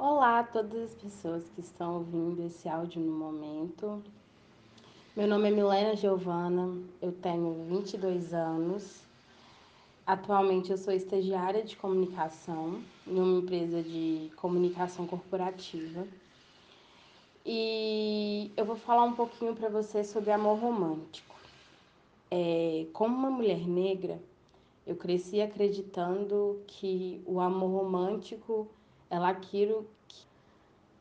Olá a todas as pessoas que estão ouvindo esse áudio no momento. Meu nome é Milena Giovana, eu tenho 22 anos. Atualmente eu sou estagiária de comunicação em uma empresa de comunicação corporativa. E eu vou falar um pouquinho para você sobre amor romântico. É, como uma mulher negra, eu cresci acreditando que o amor romântico ela aquilo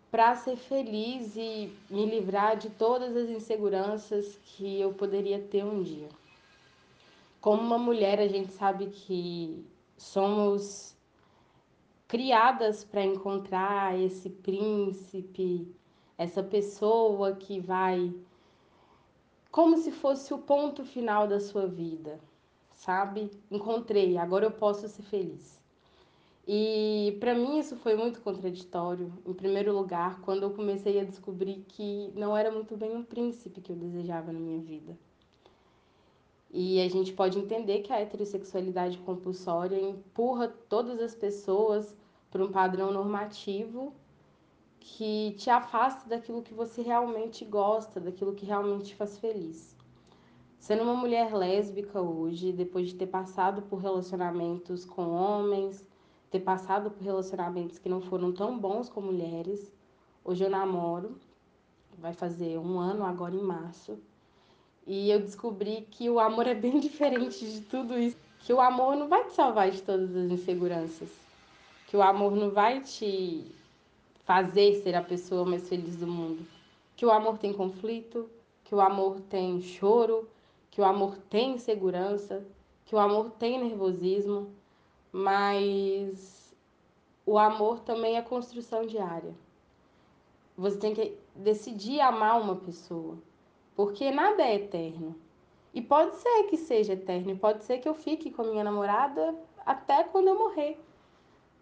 para ser feliz e me livrar de todas as inseguranças que eu poderia ter um dia. Como uma mulher, a gente sabe que somos criadas para encontrar esse príncipe, essa pessoa que vai como se fosse o ponto final da sua vida, sabe? Encontrei, agora eu posso ser feliz. E para mim isso foi muito contraditório. Em primeiro lugar, quando eu comecei a descobrir que não era muito bem um príncipe que eu desejava na minha vida. E a gente pode entender que a heterossexualidade compulsória empurra todas as pessoas para um padrão normativo que te afasta daquilo que você realmente gosta, daquilo que realmente te faz feliz. Sendo uma mulher lésbica hoje, depois de ter passado por relacionamentos com homens, ter passado por relacionamentos que não foram tão bons com mulheres. Hoje eu namoro, vai fazer um ano agora em março. E eu descobri que o amor é bem diferente de tudo isso. Que o amor não vai te salvar de todas as inseguranças. Que o amor não vai te fazer ser a pessoa mais feliz do mundo. Que o amor tem conflito, que o amor tem choro, que o amor tem insegurança, que o amor tem nervosismo, mas o amor também é construção diária. Você tem que decidir amar uma pessoa, porque nada é eterno. E pode ser que seja eterno, pode ser que eu fique com a minha namorada até quando eu morrer.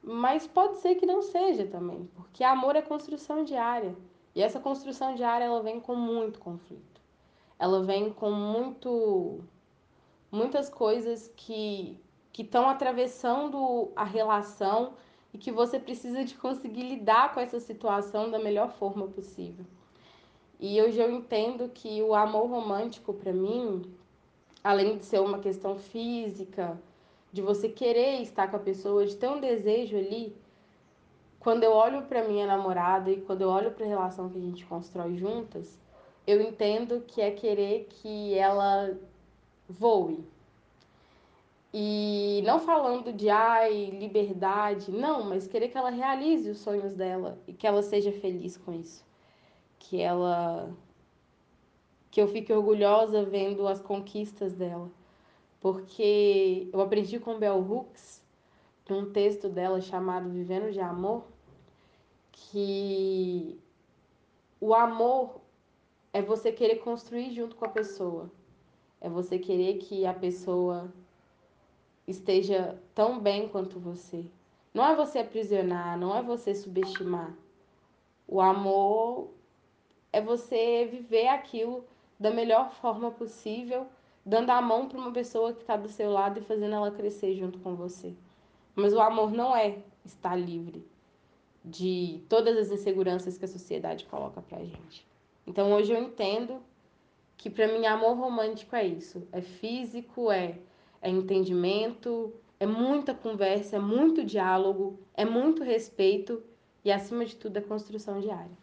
Mas pode ser que não seja também, porque amor é construção diária. E essa construção diária ela vem com muito conflito. Ela vem com muito muitas coisas que que estão atravessando a relação e que você precisa de conseguir lidar com essa situação da melhor forma possível. E hoje eu entendo que o amor romântico para mim, além de ser uma questão física, de você querer estar com a pessoa, de ter um desejo ali, quando eu olho para minha namorada e quando eu olho para a relação que a gente constrói juntas, eu entendo que é querer que ela voe, e não falando de ai, liberdade, não, mas querer que ela realize os sonhos dela e que ela seja feliz com isso. Que ela que eu fique orgulhosa vendo as conquistas dela. Porque eu aprendi com Bell Hooks, num texto dela chamado Vivendo de Amor, que o amor é você querer construir junto com a pessoa. É você querer que a pessoa esteja tão bem quanto você. Não é você aprisionar, não é você subestimar. O amor é você viver aquilo da melhor forma possível, dando a mão para uma pessoa que está do seu lado e fazendo ela crescer junto com você. Mas o amor não é estar livre de todas as inseguranças que a sociedade coloca pra gente. Então hoje eu entendo que para mim amor romântico é isso, é físico, é é entendimento, é muita conversa, é muito diálogo, é muito respeito e, acima de tudo, é construção diária.